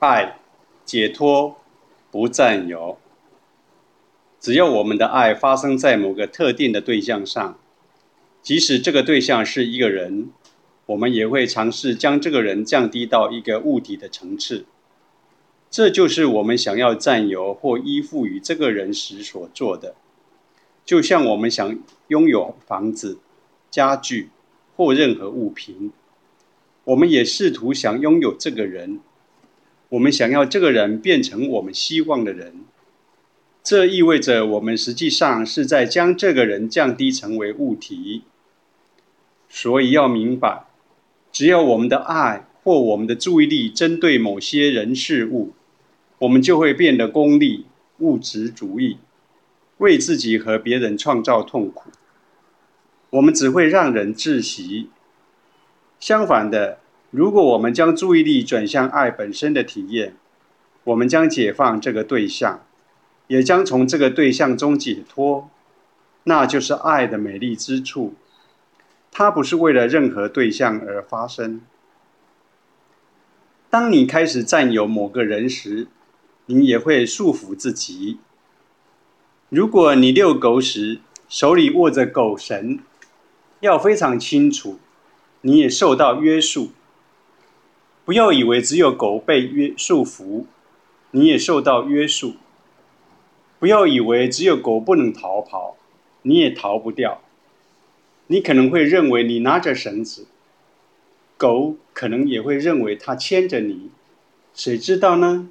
爱、解脱、不占有。只要我们的爱发生在某个特定的对象上，即使这个对象是一个人，我们也会尝试将这个人降低到一个物体的层次。这就是我们想要占有或依附于这个人时所做的。就像我们想拥有房子、家具或任何物品，我们也试图想拥有这个人。我们想要这个人变成我们希望的人，这意味着我们实际上是在将这个人降低成为物体。所以要明白，只要我们的爱或我们的注意力针对某些人事物，我们就会变得功利、物质主义。为自己和别人创造痛苦，我们只会让人窒息。相反的，如果我们将注意力转向爱本身的体验，我们将解放这个对象，也将从这个对象中解脱。那就是爱的美丽之处。它不是为了任何对象而发生。当你开始占有某个人时，你也会束缚自己。如果你遛狗时手里握着狗绳，要非常清楚，你也受到约束。不要以为只有狗被约束缚，你也受到约束。不要以为只有狗不能逃跑，你也逃不掉。你可能会认为你拿着绳子，狗可能也会认为它牵着你，谁知道呢？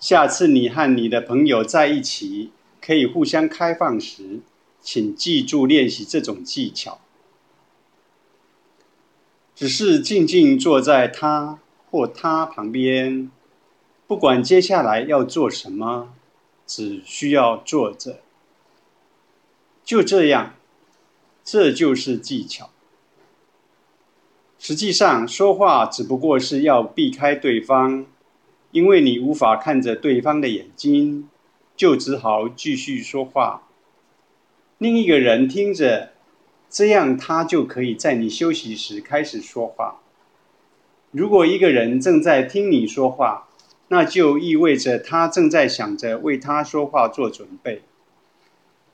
下次你和你的朋友在一起，可以互相开放时，请记住练习这种技巧。只是静静坐在他或他旁边，不管接下来要做什么，只需要坐着。就这样，这就是技巧。实际上，说话只不过是要避开对方。因为你无法看着对方的眼睛，就只好继续说话。另一个人听着，这样他就可以在你休息时开始说话。如果一个人正在听你说话，那就意味着他正在想着为他说话做准备。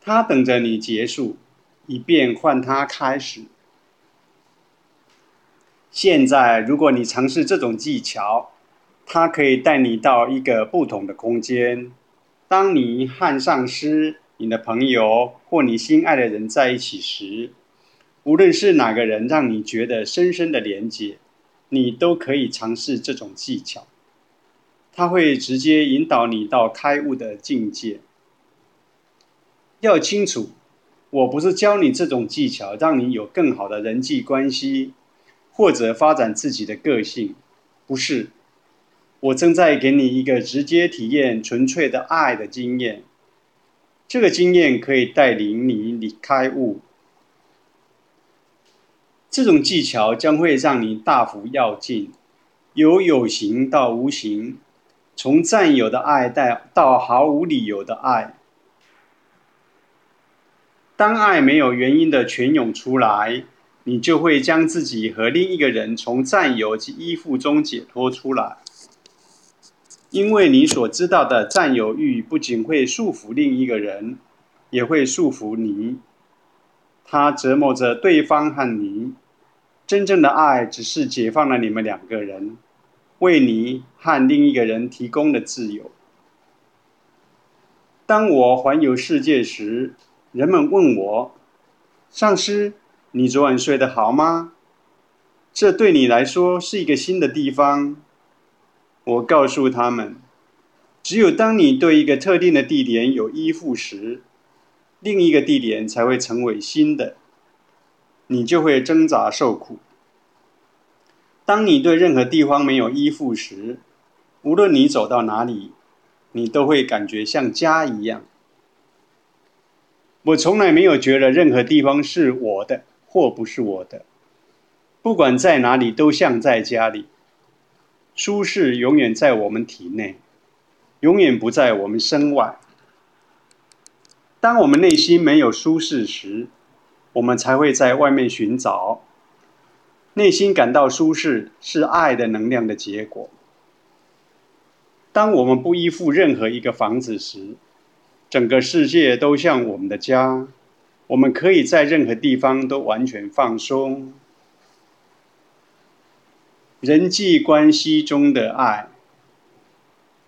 他等着你结束，以便换他开始。现在，如果你尝试这种技巧，它可以带你到一个不同的空间。当你和上司、你的朋友或你心爱的人在一起时，无论是哪个人让你觉得深深的连接，你都可以尝试这种技巧。它会直接引导你到开悟的境界。要清楚，我不是教你这种技巧让你有更好的人际关系，或者发展自己的个性，不是。我正在给你一个直接体验纯粹的爱的经验，这个经验可以带领你离开悟。这种技巧将会让你大幅跃进，由有形到无形，从占有的爱带到毫无理由的爱。当爱没有原因的泉涌出来，你就会将自己和另一个人从占有及依附中解脱出来。因为你所知道的占有欲不仅会束缚另一个人，也会束缚你。它折磨着对方和你。真正的爱只是解放了你们两个人，为你和另一个人提供的自由。当我环游世界时，人们问我：“上师，你昨晚睡得好吗？”这对你来说是一个新的地方。我告诉他们，只有当你对一个特定的地点有依附时，另一个地点才会成为新的，你就会挣扎受苦。当你对任何地方没有依附时，无论你走到哪里，你都会感觉像家一样。我从来没有觉得任何地方是我的或不是我的，不管在哪里都像在家里。舒适永远在我们体内，永远不在我们身外。当我们内心没有舒适时，我们才会在外面寻找。内心感到舒适是爱的能量的结果。当我们不依附任何一个房子时，整个世界都像我们的家，我们可以在任何地方都完全放松。人际关系中的爱，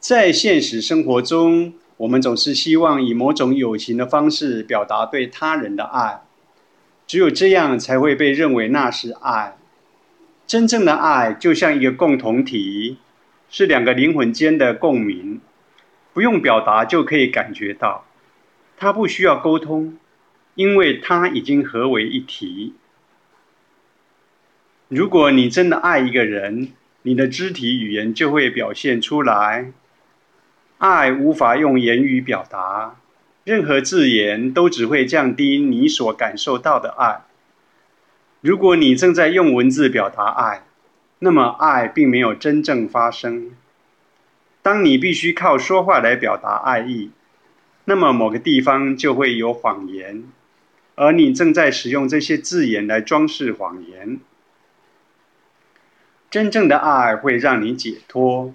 在现实生活中，我们总是希望以某种友情的方式表达对他人的爱，只有这样才会被认为那是爱。真正的爱就像一个共同体。是两个灵魂间的共鸣，不用表达就可以感觉到，它不需要沟通，因为它已经合为一体。如果你真的爱一个人，你的肢体语言就会表现出来。爱无法用言语表达，任何字眼都只会降低你所感受到的爱。如果你正在用文字表达爱，那么，爱并没有真正发生。当你必须靠说话来表达爱意，那么某个地方就会有谎言，而你正在使用这些字眼来装饰谎言。真正的爱会让你解脱，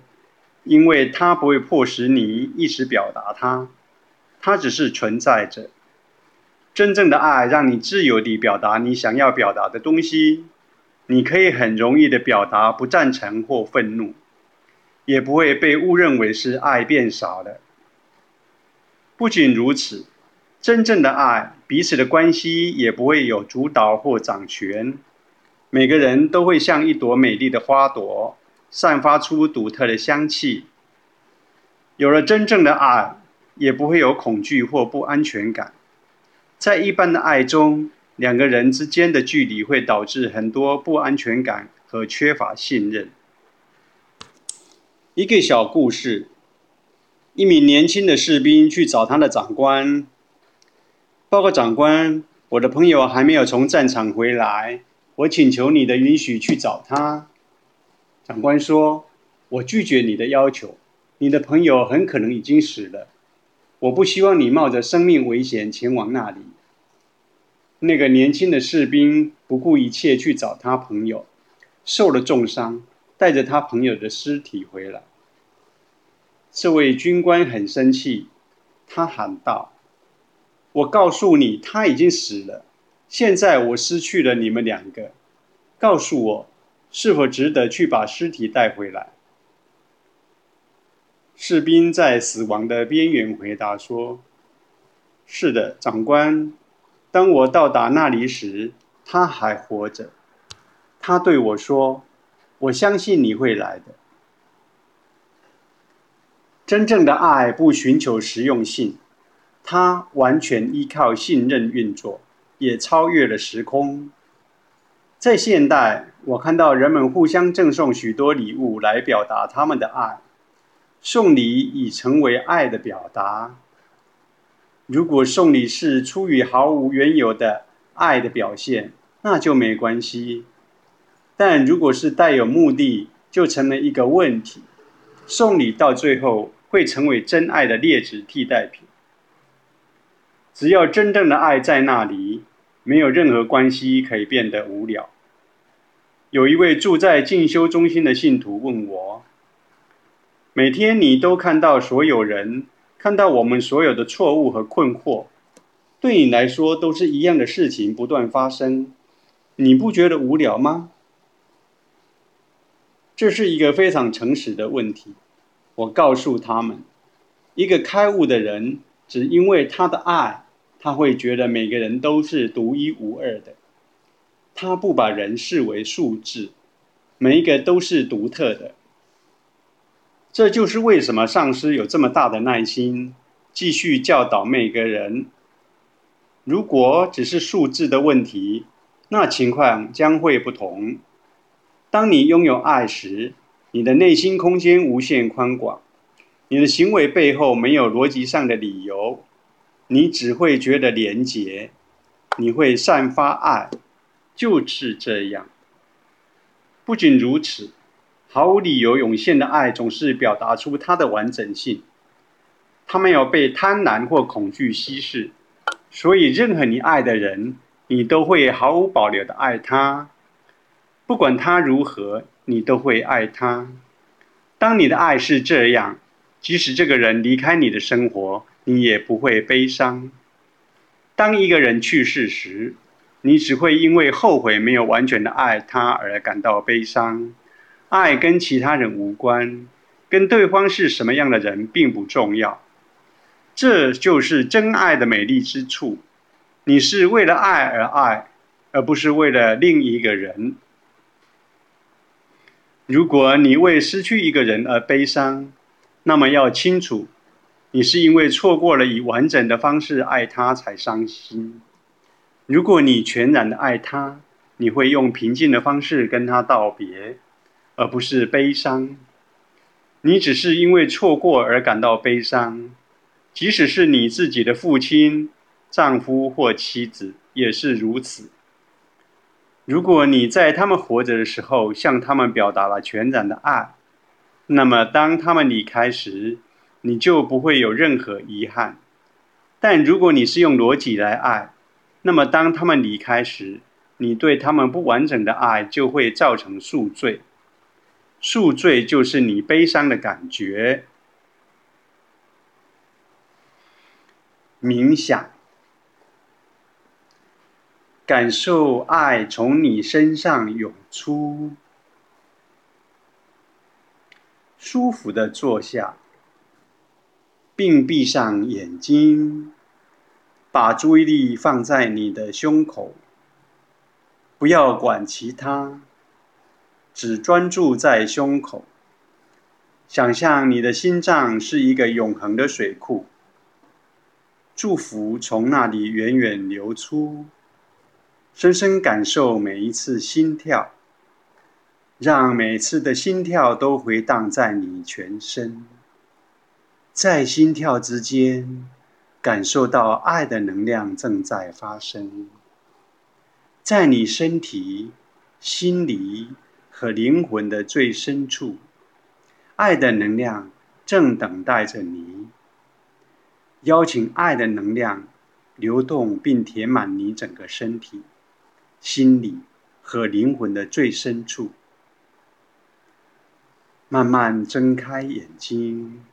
因为它不会迫使你一直表达它，它只是存在着。真正的爱让你自由地表达你想要表达的东西。你可以很容易地表达不赞成或愤怒，也不会被误认为是爱变少了。不仅如此，真正的爱，彼此的关系也不会有主导或掌权。每个人都会像一朵美丽的花朵，散发出独特的香气。有了真正的爱，也不会有恐惧或不安全感。在一般的爱中。两个人之间的距离会导致很多不安全感和缺乏信任。一个小故事：一名年轻的士兵去找他的长官，报告长官，我的朋友还没有从战场回来，我请求你的允许去找他。长官说：“我拒绝你的要求，你的朋友很可能已经死了，我不希望你冒着生命危险前往那里。”那个年轻的士兵不顾一切去找他朋友，受了重伤，带着他朋友的尸体回来。这位军官很生气，他喊道：“我告诉你，他已经死了。现在我失去了你们两个，告诉我，是否值得去把尸体带回来？”士兵在死亡的边缘回答说：“是的，长官。”当我到达那里时，他还活着。他对我说：“我相信你会来的。”真正的爱不寻求实用性，它完全依靠信任运作，也超越了时空。在现代，我看到人们互相赠送许多礼物来表达他们的爱，送礼已成为爱的表达。如果送礼是出于毫无缘由的爱的表现，那就没关系；但如果是带有目的，就成了一个问题。送礼到最后会成为真爱的劣质替代品。只要真正的爱在那里，没有任何关系可以变得无聊。有一位住在进修中心的信徒问我：“每天你都看到所有人？”看到我们所有的错误和困惑，对你来说都是一样的事情不断发生，你不觉得无聊吗？这是一个非常诚实的问题。我告诉他们，一个开悟的人，只因为他的爱，他会觉得每个人都是独一无二的，他不把人视为数字，每一个都是独特的。这就是为什么上师有这么大的耐心，继续教导每个人。如果只是数字的问题，那情况将会不同。当你拥有爱时，你的内心空间无限宽广，你的行为背后没有逻辑上的理由，你只会觉得廉洁，你会散发爱，就是这样。不仅如此。毫无理由涌现的爱，总是表达出它的完整性。它没有被贪婪或恐惧稀释，所以任何你爱的人，你都会毫无保留的爱他。不管他如何，你都会爱他。当你的爱是这样，即使这个人离开你的生活，你也不会悲伤。当一个人去世时，你只会因为后悔没有完全的爱他而感到悲伤。爱跟其他人无关，跟对方是什么样的人并不重要。这就是真爱的美丽之处。你是为了爱而爱，而不是为了另一个人。如果你为失去一个人而悲伤，那么要清楚，你是因为错过了以完整的方式爱他才伤心。如果你全然的爱他，你会用平静的方式跟他道别，而不是悲伤。你只是因为错过而感到悲伤，即使是你自己的父亲、丈夫或妻子也是如此。如果你在他们活着的时候向他们表达了全然的爱，那么当他们离开时，你就不会有任何遗憾。但如果你是用逻辑来爱，那么当他们离开时，你对他们不完整的爱就会造成宿醉。宿醉就是你悲伤的感觉。冥想。感受爱从你身上涌出，舒服的坐下，并闭上眼睛，把注意力放在你的胸口，不要管其他，只专注在胸口。想象你的心脏是一个永恒的水库，祝福从那里源远流出。深深感受每一次心跳，让每次的心跳都回荡在你全身，在心跳之间，感受到爱的能量正在发生，在你身体、心里和灵魂的最深处，爱的能量正等待着你。邀请爱的能量流动并填满你整个身体。心理和灵魂的最深处，慢慢睁开眼睛。